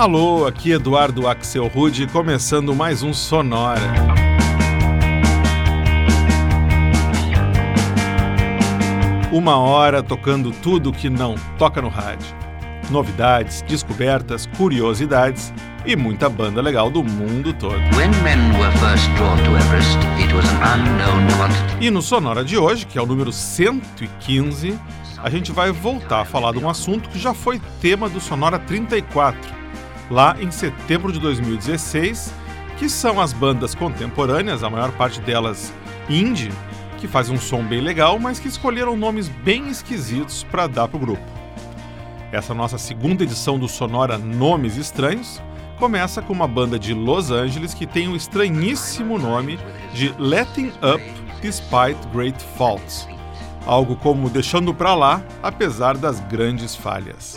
Alô, aqui Eduardo Axel Rude, começando mais um Sonora. Uma hora tocando tudo que não toca no rádio. Novidades, descobertas, curiosidades e muita banda legal do mundo todo. e no Sonora de hoje, que é o número 115, a gente vai voltar a falar de um assunto que já foi tema do Sonora 34 lá em setembro de 2016, que são as bandas contemporâneas, a maior parte delas indie, que fazem um som bem legal, mas que escolheram nomes bem esquisitos para dar para o grupo. Essa nossa segunda edição do Sonora Nomes Estranhos começa com uma banda de Los Angeles que tem o estranhíssimo nome de Letting Up Despite Great Faults. Algo como deixando para lá, apesar das grandes falhas.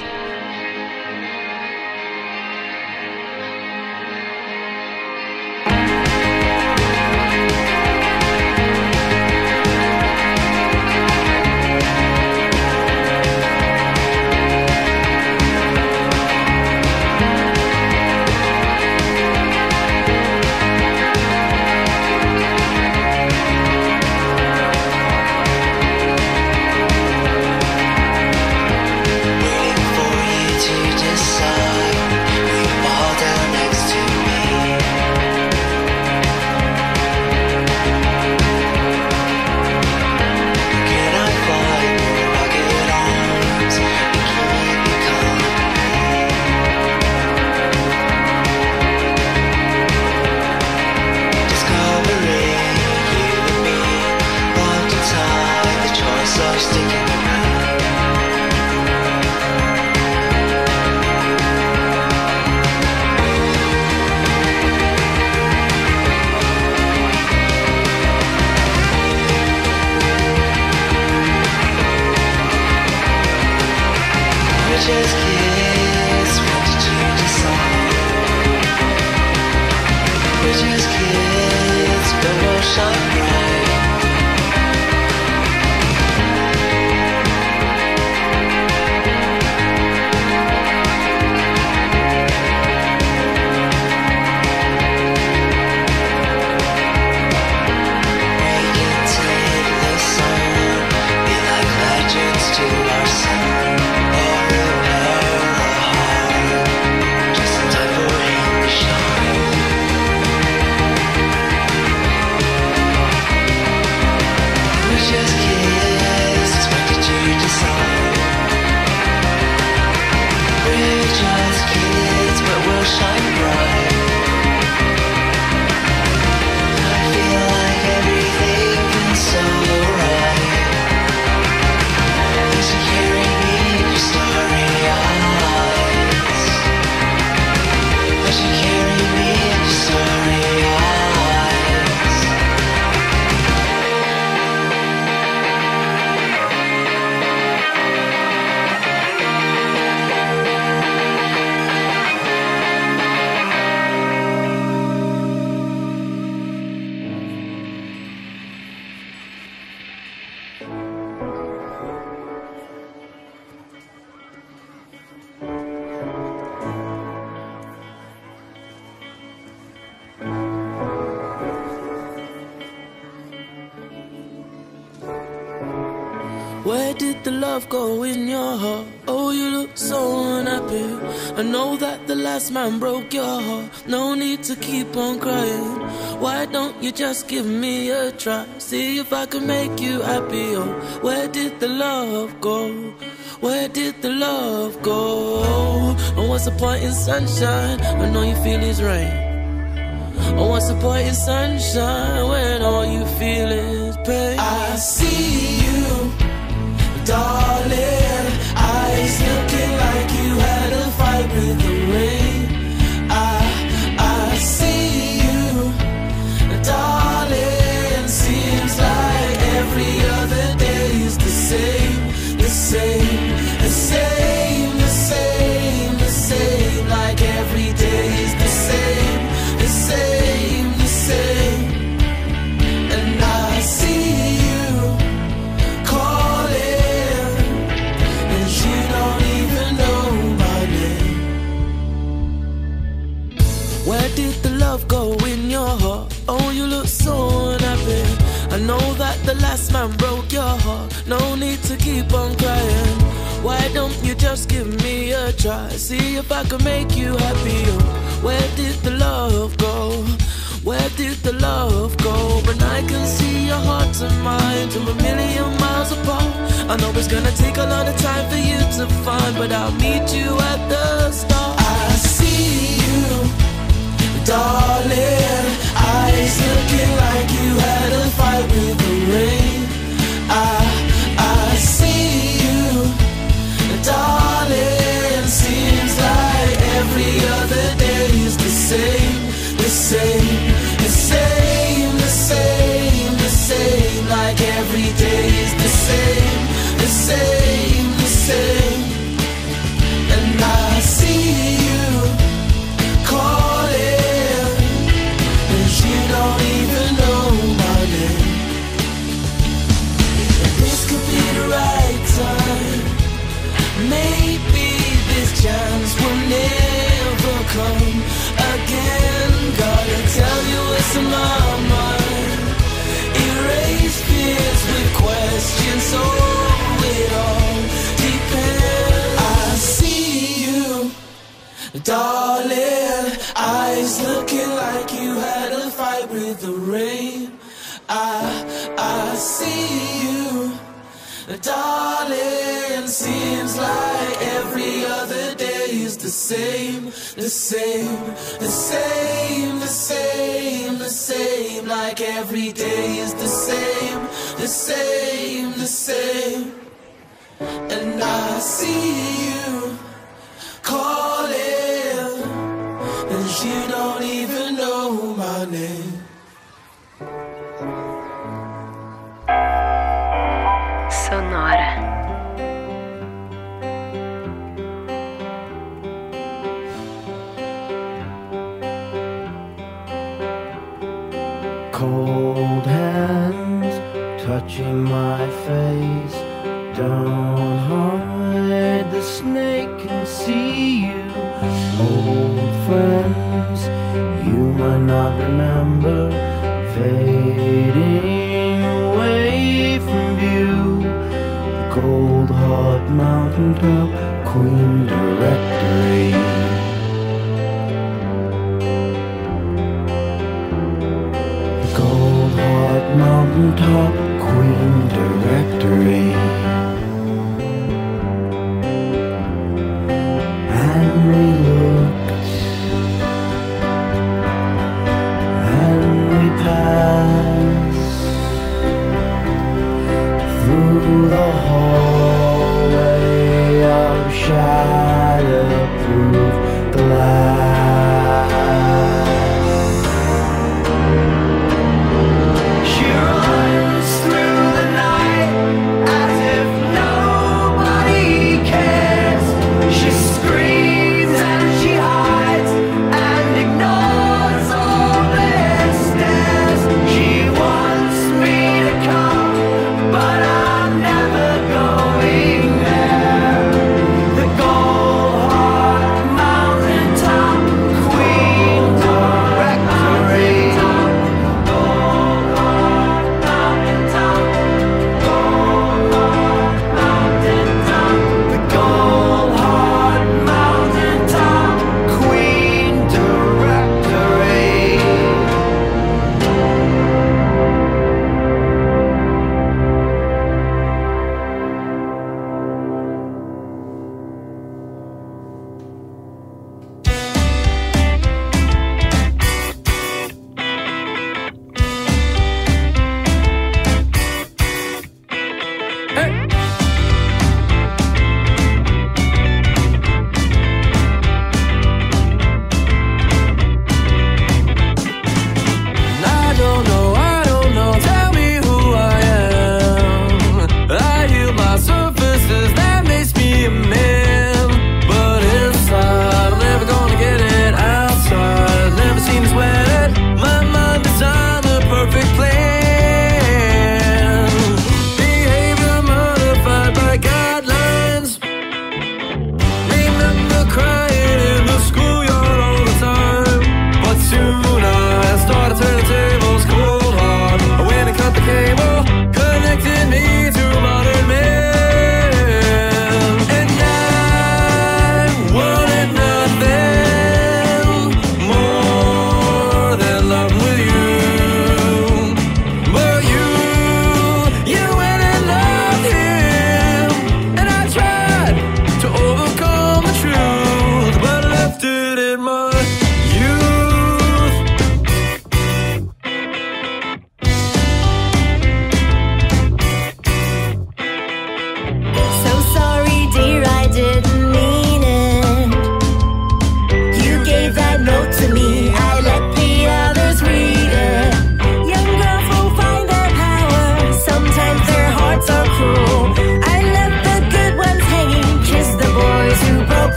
The love go in your heart? Oh, you look so unhappy. I know that the last man broke your heart. No need to keep on crying. Why don't you just give me a try? See if I can make you happy. Oh, where did the love go? Where did the love go? And what's the point in sunshine when all you feel is rain? And what's the point in sunshine when all you feel is pain? I see you darling. Eyes looking like you had a fight with the rain. I, I see you, darling. Seems like every other day is the same, the same, same, your heart. No need to keep on crying. Why don't you just give me a try? See if I can make you happy. Where did the love go? Where did the love go? But I can see your heart and mine to a million miles apart. I know it's gonna take a lot of time for you to find, but I'll meet you at the start. Darling. Eyes looking like you had a fight with the rain. I, I see you, darling. Seems like every other day is the same, the same, the same, the same, the same. Like every day is the same, the same, darling. Eyes looking like you had a fight with the rain. I, I see you. Darling, seems like every other day is the same, the same, the same, the same, the same. Like every day is the same, the same, the same. And I see you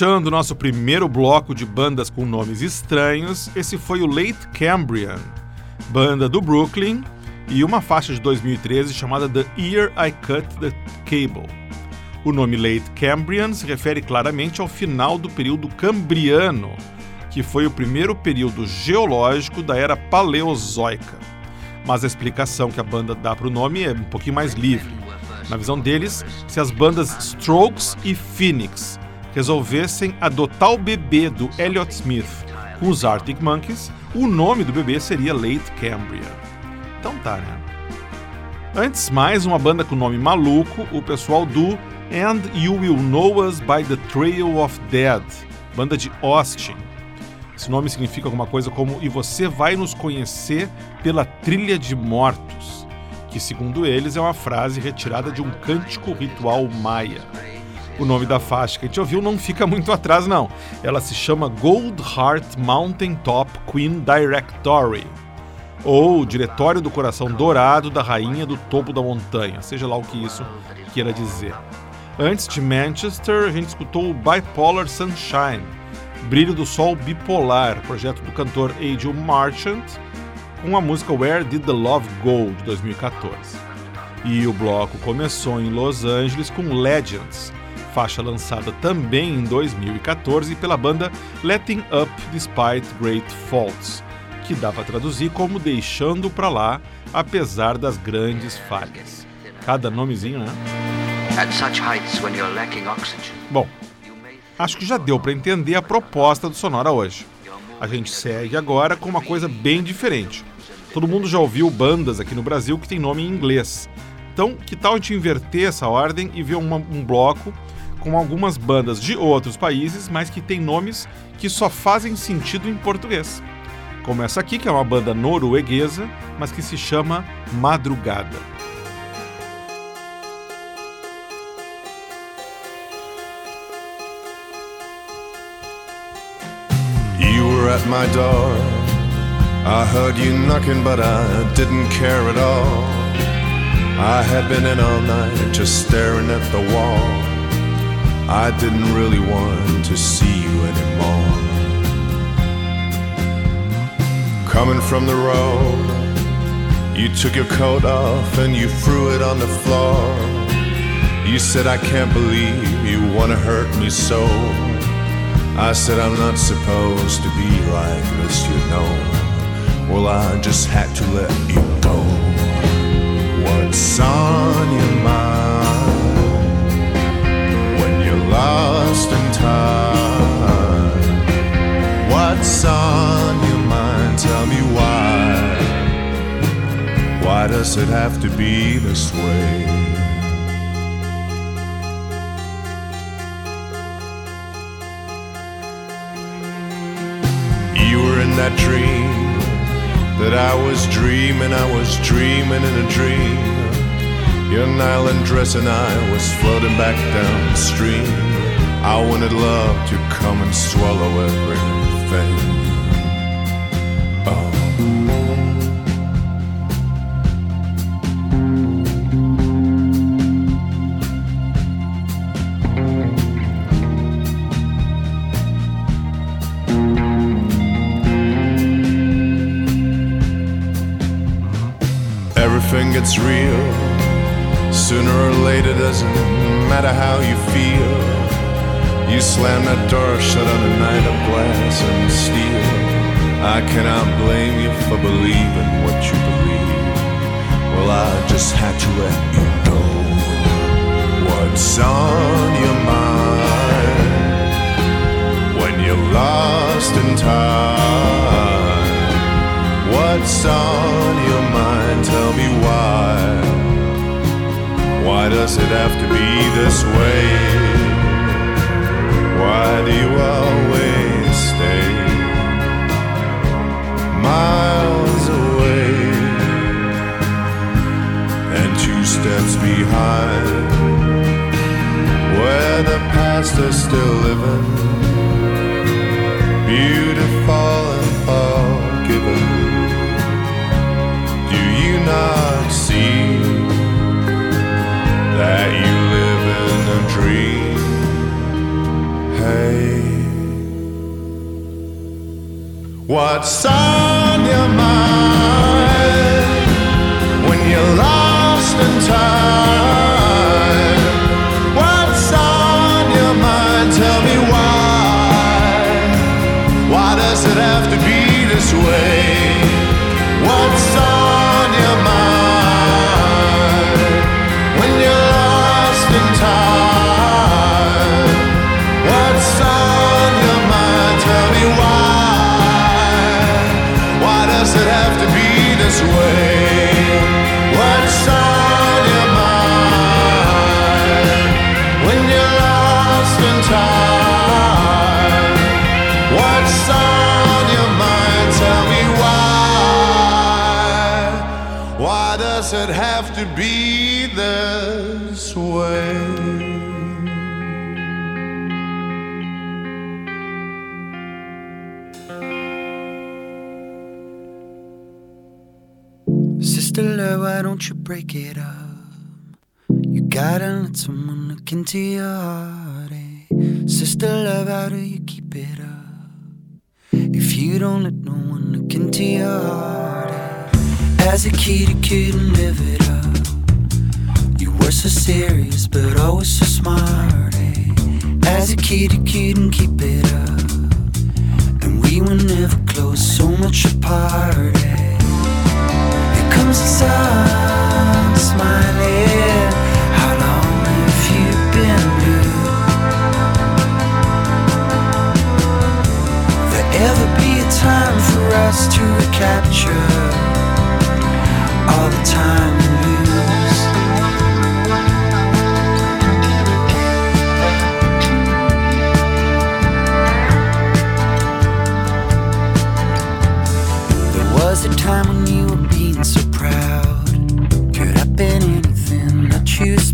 fechando nosso primeiro bloco de bandas com nomes estranhos, esse foi o Late Cambrian, banda do Brooklyn, e uma faixa de 2013 chamada The Year I Cut the Cable. O nome Late Cambrian se refere claramente ao final do período Cambriano, que foi o primeiro período geológico da era Paleozoica. Mas a explicação que a banda dá para o nome é um pouquinho mais livre. Na visão deles, se as bandas Strokes e Phoenix resolvessem adotar o bebê do Elliott Smith com os Arctic Monkeys, o nome do bebê seria Late Cambrian. Então tá, né? Antes, mais uma banda com nome maluco, o pessoal do And You Will Know Us by the Trail of Dead, banda de Austin. Esse nome significa alguma coisa como E você vai nos conhecer pela trilha de mortos, que segundo eles é uma frase retirada de um cântico ritual maia. O nome da faixa que a gente ouviu não fica muito atrás, não. Ela se chama Gold Heart Mountain Top Queen Directory, ou Diretório do Coração Dourado da Rainha do Topo da Montanha, seja lá o que isso queira dizer. Antes de Manchester, a gente escutou o Bipolar Sunshine, Brilho do Sol Bipolar, projeto do cantor Adrian Marchant, com a música Where Did the Love Go, de 2014. E o bloco começou em Los Angeles com Legends, faixa lançada também em 2014 pela banda Letting Up Despite Great Faults, que dá para traduzir como Deixando pra lá, apesar das grandes falhas. Cada nomezinho, né? Bom, acho que já deu para entender a proposta do Sonora hoje. A gente segue agora com uma coisa bem diferente. Todo mundo já ouviu bandas aqui no Brasil que tem nome em inglês. Então, que tal a gente inverter essa ordem e ver uma, um bloco com algumas bandas de outros países, mas que tem nomes que só fazem sentido em português? Como essa aqui, que é uma banda norueguesa, mas que se chama Madrugada. You were at my door. I heard you knocking, but I didn't care at all. I had been in all night just staring at the wall. I didn't really want to see you anymore. Coming from the road, you took your coat off and you threw it on the floor. You said, I can't believe you wanna hurt me so. I said I'm not supposed to be like this, you know. Well, I just had to let you go. What's on your mind lost in time? What's on your mind? Tell me why. Why does it have to be this way? You were in that dream that I was dreaming, I was dreaming in a dream. Your nylon dress and I was floating back down the stream. I wanted love to come and swallow everything. Oh. Everything gets real. Sooner or later, doesn't matter how you feel. You slam that door shut on a night of glass and steel. I cannot blame you for believing what you believe. Well, I just had to let you know what's on your mind when you're lost in time. What's on your mind? Tell me why. Why does it have to be this way? Why do you always stay miles away and two steps behind where the past is still living? Beautiful and forgiven. What's on your mind to be this way? Sister love, why don't you break it up? You gotta let someone look into your heart. eh? Sister love, how do you keep it up? If you don't let no one look into your heart. eh? As a kid, you couldn't live it so serious, but always so smart. eh? As a kid, you couldn't keep it up. And we were never close, so much apart. eh? Here comes the sun, smiling. How long have you been blue? There ever be a time for us to recapture all the time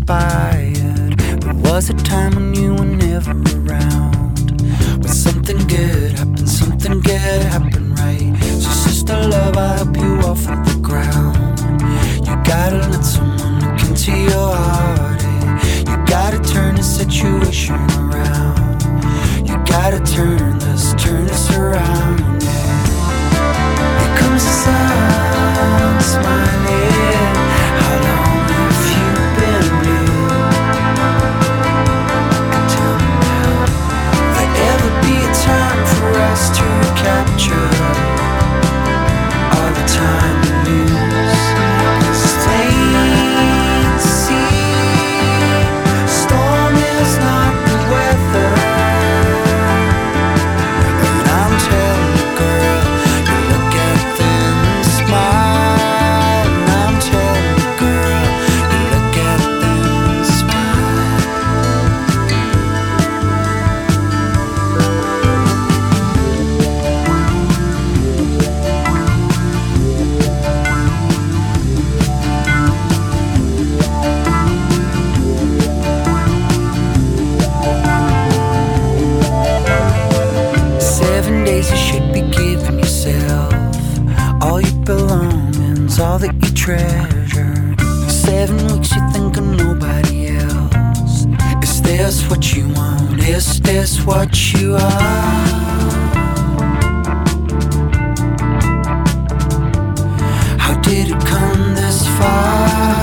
you aspired. There was a time when you were never around. When something good happened, something good happened right. So, sister love, I'll help you off of the ground. You gotta let someone look into your heart. You gotta turn the situation around. You gotta turn this, turn this around. Yeah. Here comes the sun, smiling. future. Belongings, all that you treasure. Seven weeks you think of nobody else. Is this what you want? Is this what you are? How did it come this far?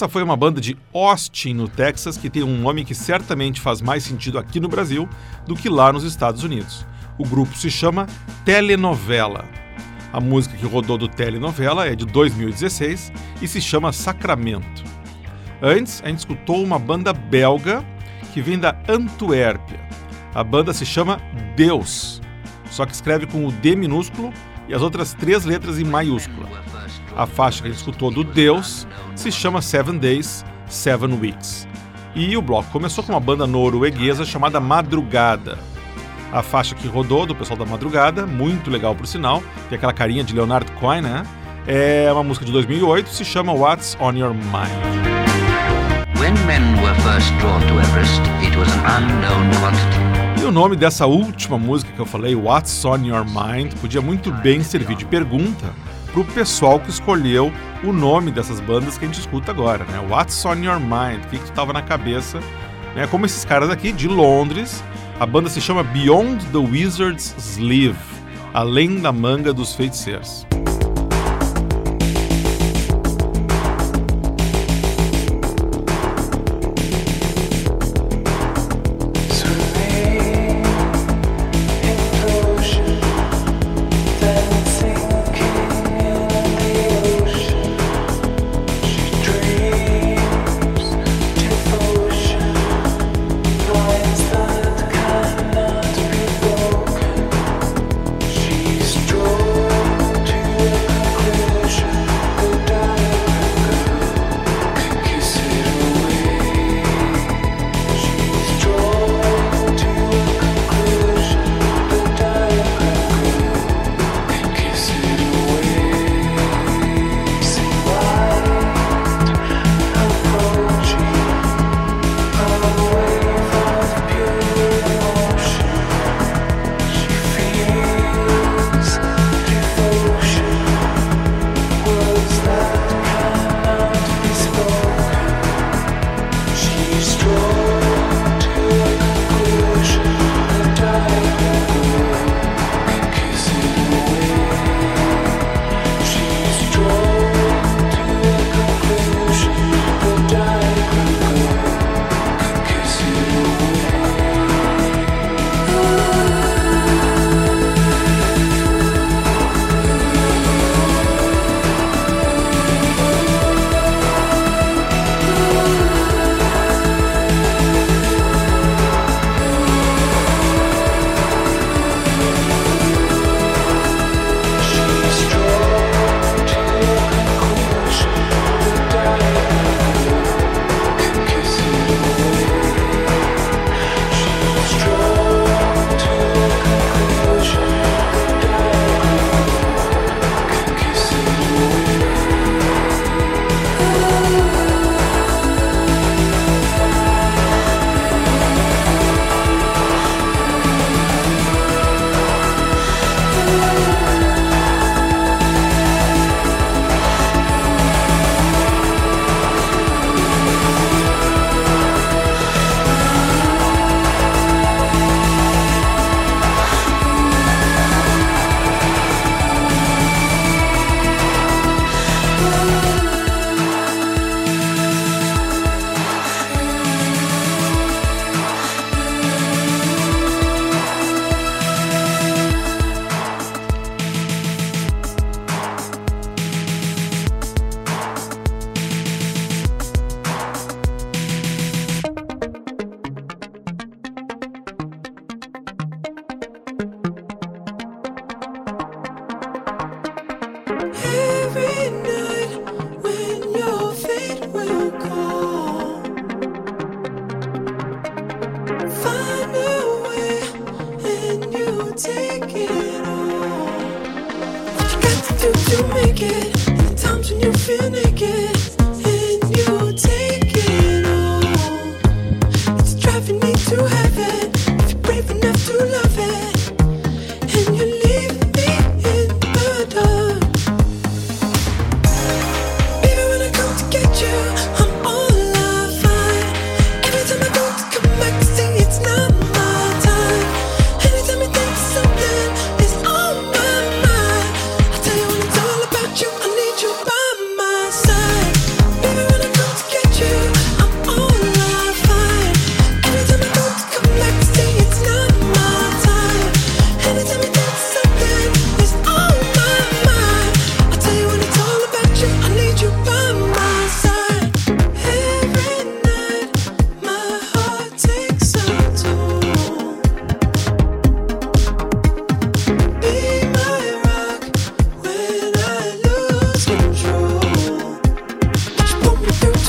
Essa foi uma banda de Austin, no Texas, que tem um nome que certamente faz mais sentido aqui no Brasil do que lá nos Estados Unidos. O grupo se chama Telenovela. A música que rodou do Telenovela é de 2016 e se chama Sacramento. Antes, a gente escutou uma banda belga que vem da Antuérpia. A banda se chama Deus, só que escreve com o D minúsculo e as outras três letras em maiúscula. A faixa que a gente escutou do Deus se chama Seven Days, Seven Weeks. E o bloco começou com uma banda norueguesa chamada Madrugada. A faixa que rodou do pessoal da Madrugada, muito legal por sinal, tem aquela carinha de Leonard Cohen, né? É uma música de 2008, se chama What's on Your Mind. When men were first drawn to Everest, it was an unknown quantity. E o nome dessa última música que eu falei, What's on Your Mind, podia muito bem servir de pergunta pro pessoal que escolheu o nome dessas bandas que a gente escuta agora, né? What's on Your Mind? O que, que tu tava na cabeça? Né? Como esses caras aqui de Londres, a banda se chama Beyond the Wizard's Sleeve, além da manga dos feiticeiros.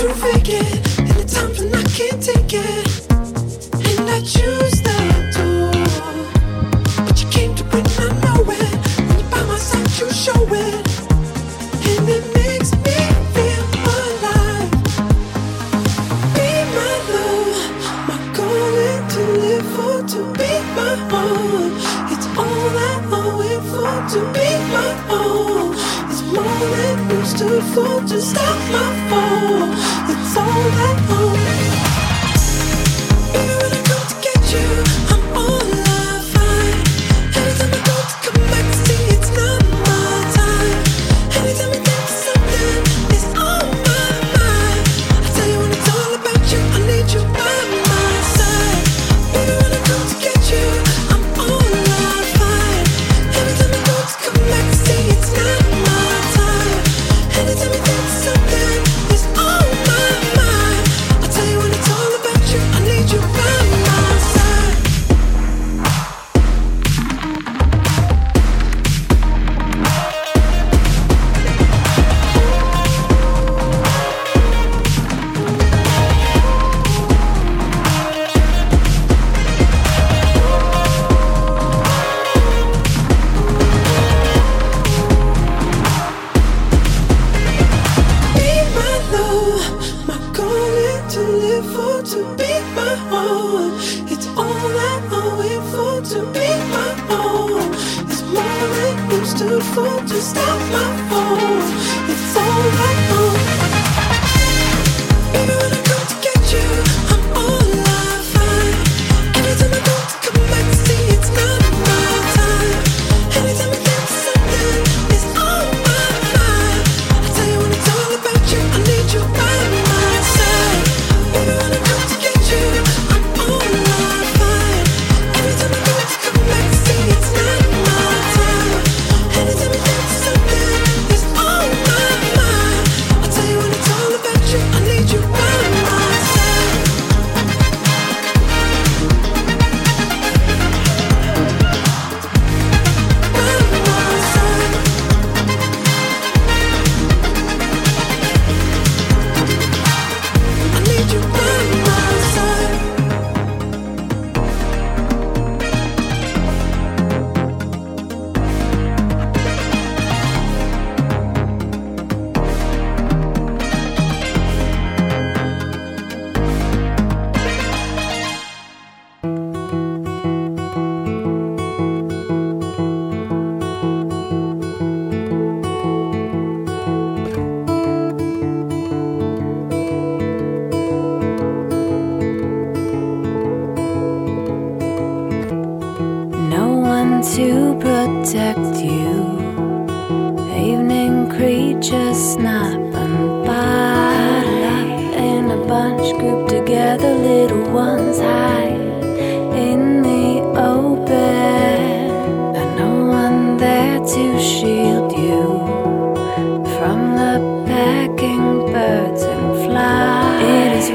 to fake it. And the times when I can't take it.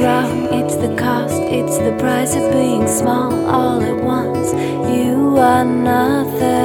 wrong, it's the cost, it's the price of being small all at once. You are nothing.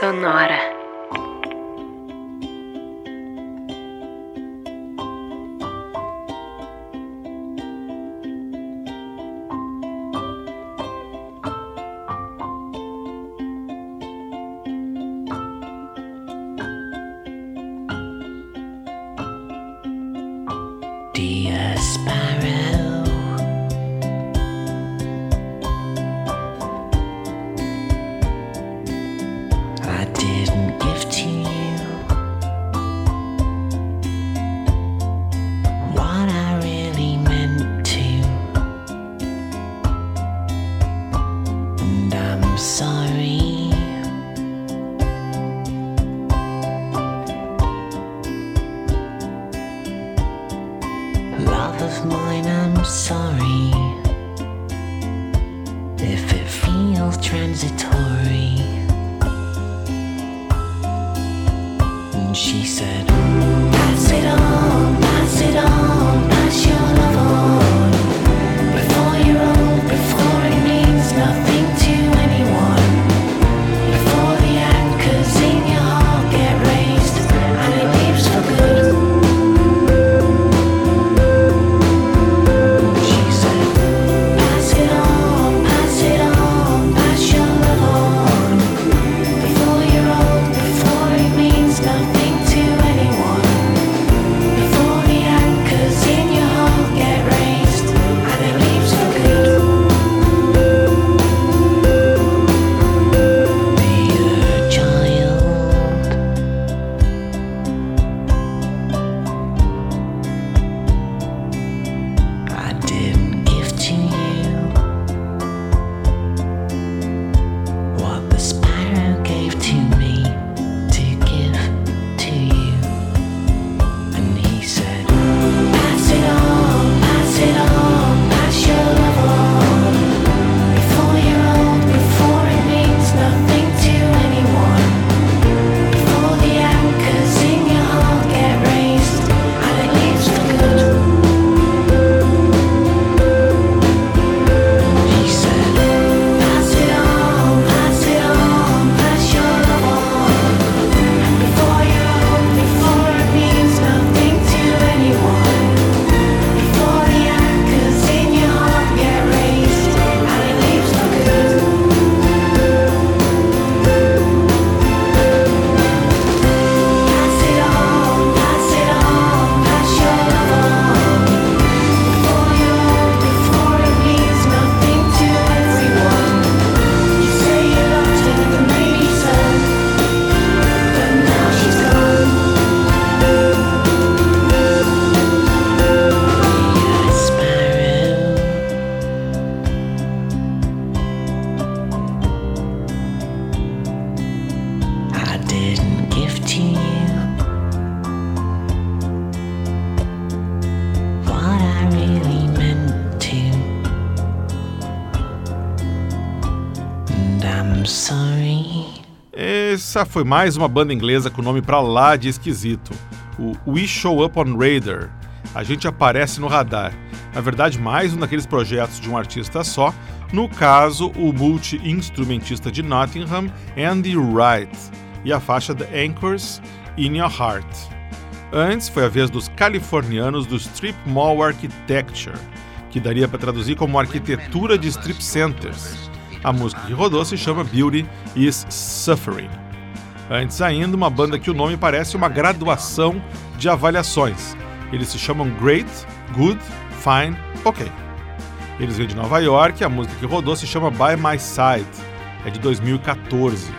Sonora. Essa foi mais uma banda inglesa com nome pra lá de esquisito. O We Show Up on Radar. A gente aparece no radar. Na verdade, mais um daqueles projetos de um artista só, no caso, o multi-instrumentista de Nottingham, Andy Wright, e a faixa The Anchors in Your Heart. Antes foi a vez dos californianos do Strip Mall Architecture, que daria para traduzir como arquitetura de strip centers. A música que rodou se chama Beauty is Suffering. Antes ainda, uma banda que o nome parece uma graduação de avaliações. Eles se chamam Great, Good, Fine, OK. Eles vêm de Nova York e a música que rodou se chama By My Side. É de 2014.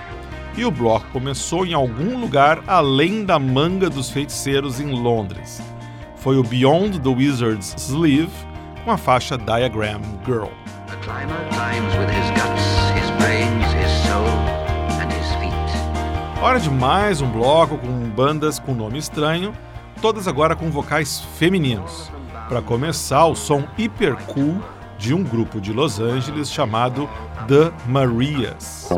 E o bloco começou em algum lugar além da manga dos feiticeiros em Londres. Foi o Beyond the Wizard's Sleeve com a faixa Diagram Girl. Climber climbs with his guts, his brains, his soul. Hora de mais um bloco com bandas com nome estranho, todas agora com vocais femininos. Para começar, o som hiper cool de um grupo de Los Angeles chamado The Marias.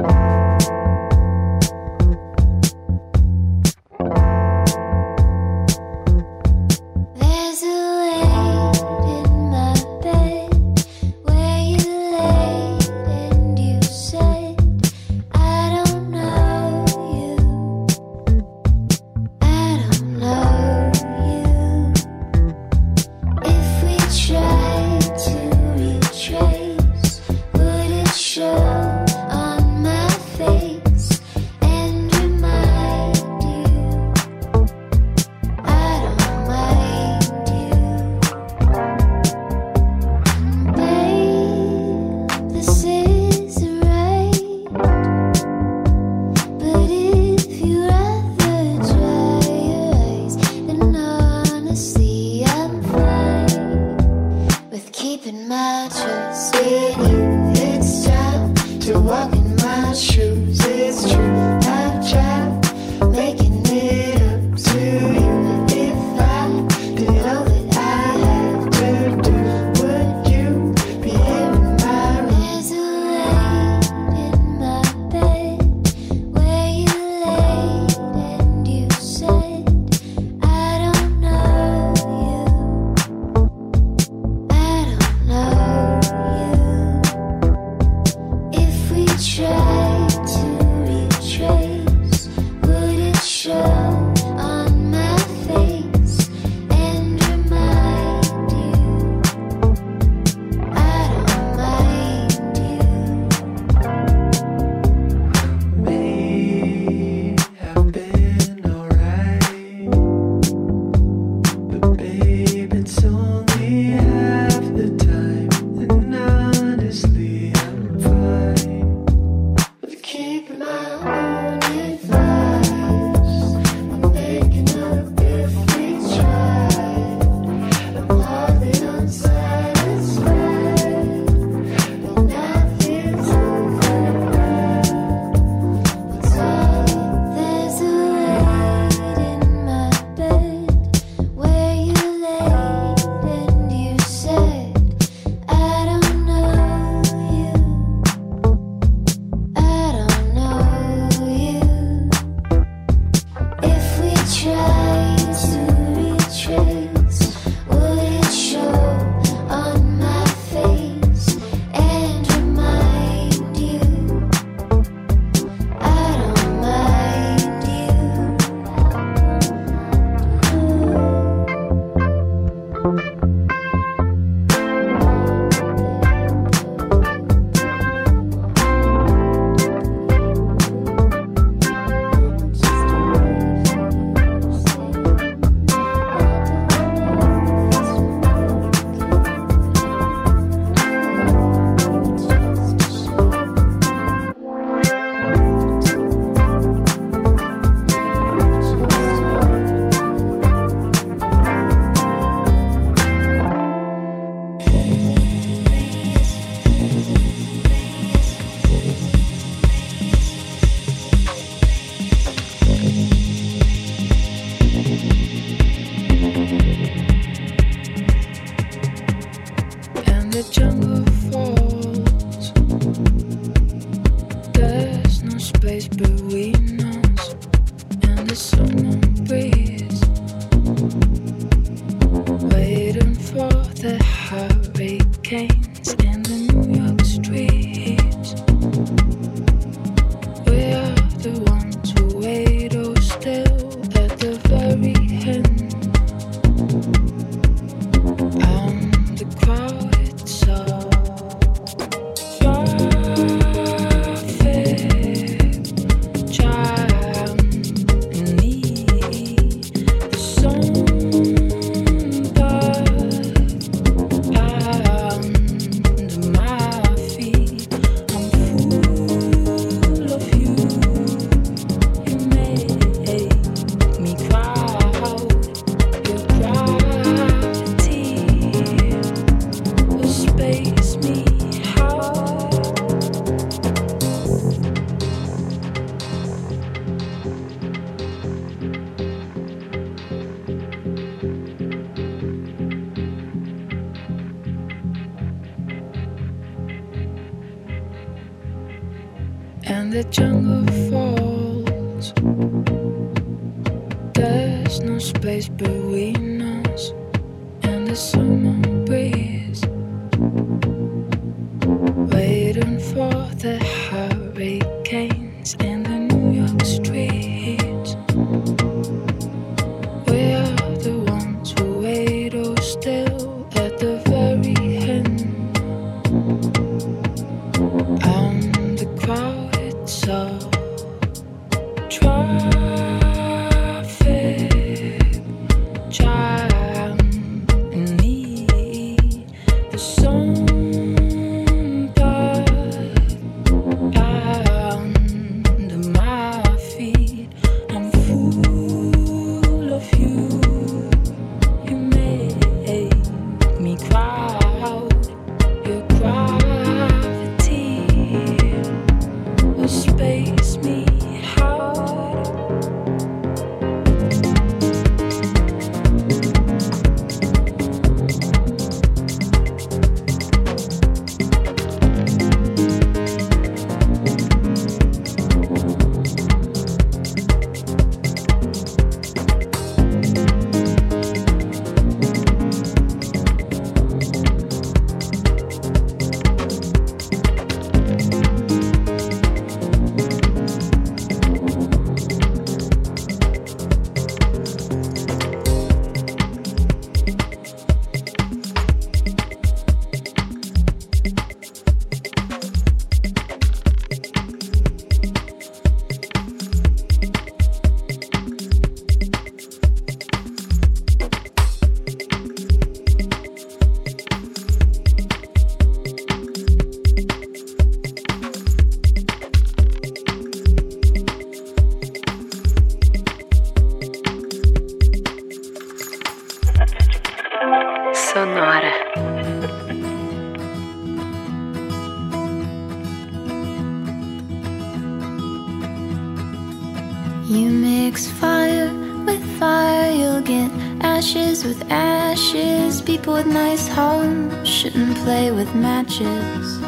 play with matches.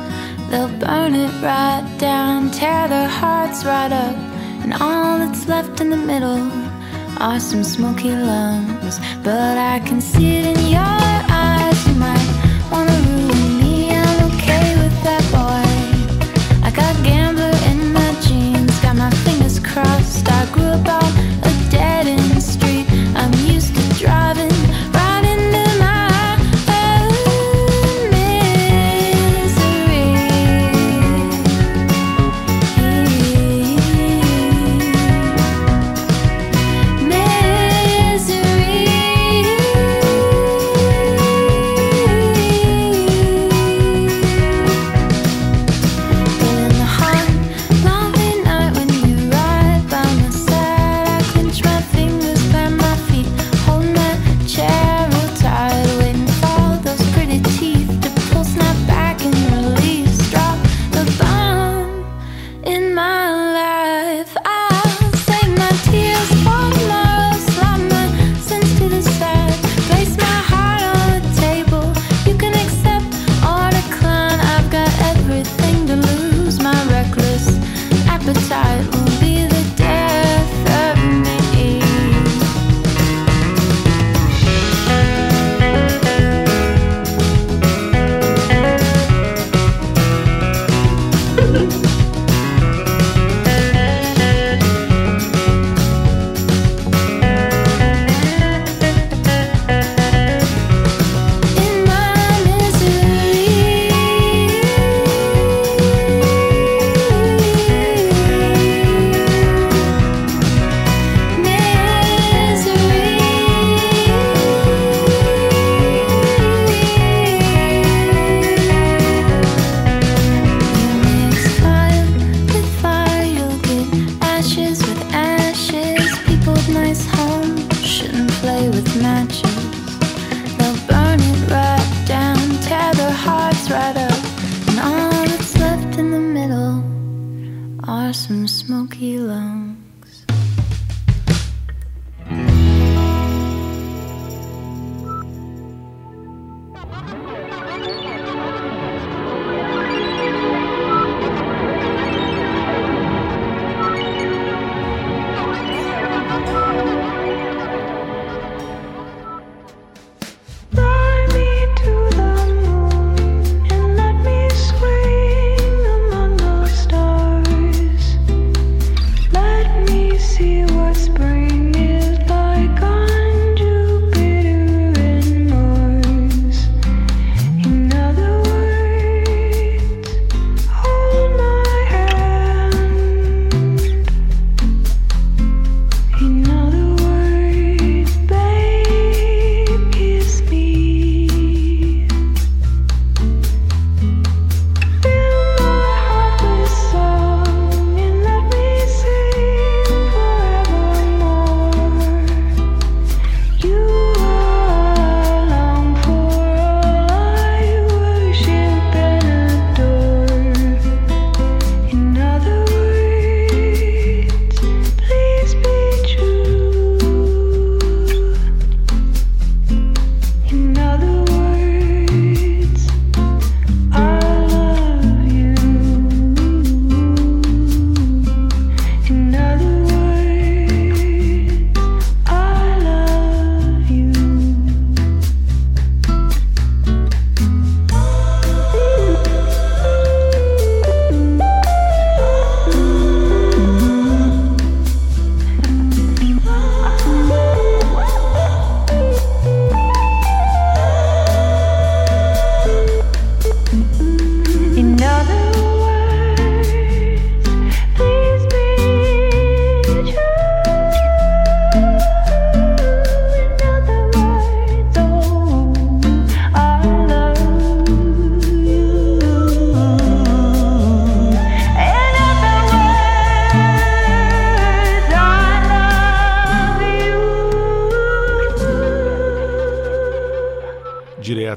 They'll burn it right down, tear their hearts right up. And all that's left in the middle are some smoky lungs. But I can see it in your eyes.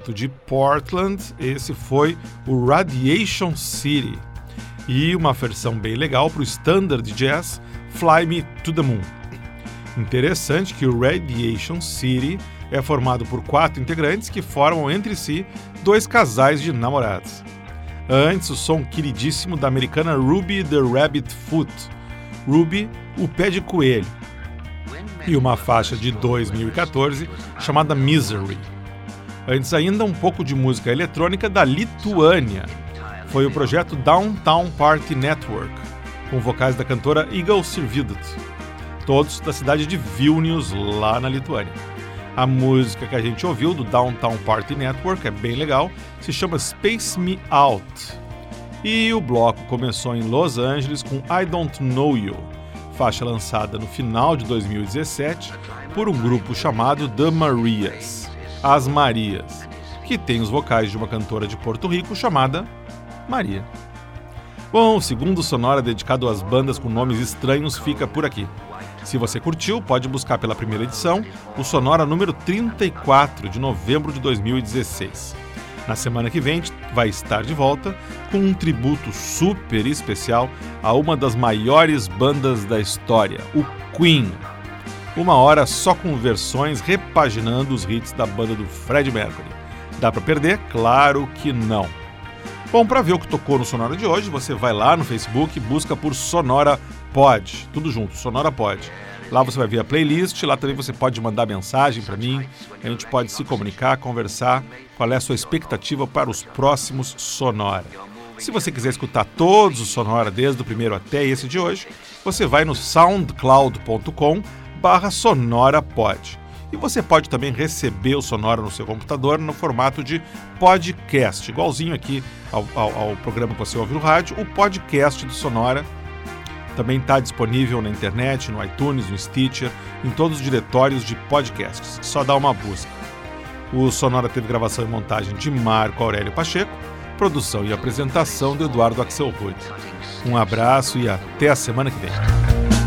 direto de Portland, esse foi o Radiation City. E uma versão bem legal para o standard jazz Fly Me to the Moon. Interessante que o Radiation City é formado por quatro integrantes que formam entre si dois casais de namorados. Antes, o som queridíssimo da americana Ruby the Rabbit Foot. Ruby, o pé de coelho. E uma faixa de 2014 chamada Misery. Antes ainda, um pouco de música eletrônica da Lituânia. Foi o projeto Downtown Party Network, com vocais da cantora Eagle Sirvidut, todos da cidade de Vilnius, lá na Lituânia. A música que a gente ouviu do Downtown Party Network é bem legal, se chama Space Me Out. E o bloco começou em Los Angeles com I Don't Know You, faixa lançada no final de 2017 por um grupo chamado The Marias, As Marias, que tem os vocais de uma cantora de Porto Rico chamada Maria. Bom, o segundo sonora dedicado às bandas com nomes estranhos fica por aqui. Se você curtiu, pode buscar pela primeira edição o Sonora número 34 de novembro de 2016. Na semana que vem vai estar de volta com um tributo super especial a uma das maiores bandas da história, o Queen. Uma hora só com versões repaginando os hits da banda do Fred Mercury. Dá para perder? Claro que não. Bom, para ver o que tocou no Sonora de hoje, você vai lá no Facebook, busca por Sonora Pod, tudo junto, Sonora Pod. Lá você vai ver a playlist, lá também você pode mandar mensagem para mim, a gente pode se comunicar, conversar, qual é a sua expectativa para os próximos Sonora. Se você quiser escutar todos os Sonora, desde o primeiro até esse de hoje, você vai no soundcloud.com barra sonorapod. E você pode também receber o Sonora no seu computador no formato de podcast, igualzinho aqui ao, ao, ao programa que você ouve no rádio, o podcast do Sonora também está disponível na internet, no iTunes, no Stitcher, em todos os diretórios de podcasts. Só dá uma busca. O Sonora teve gravação e montagem de Marco Aurélio Pacheco, produção e apresentação do Eduardo Axel Rude. Um abraço e até a semana que vem.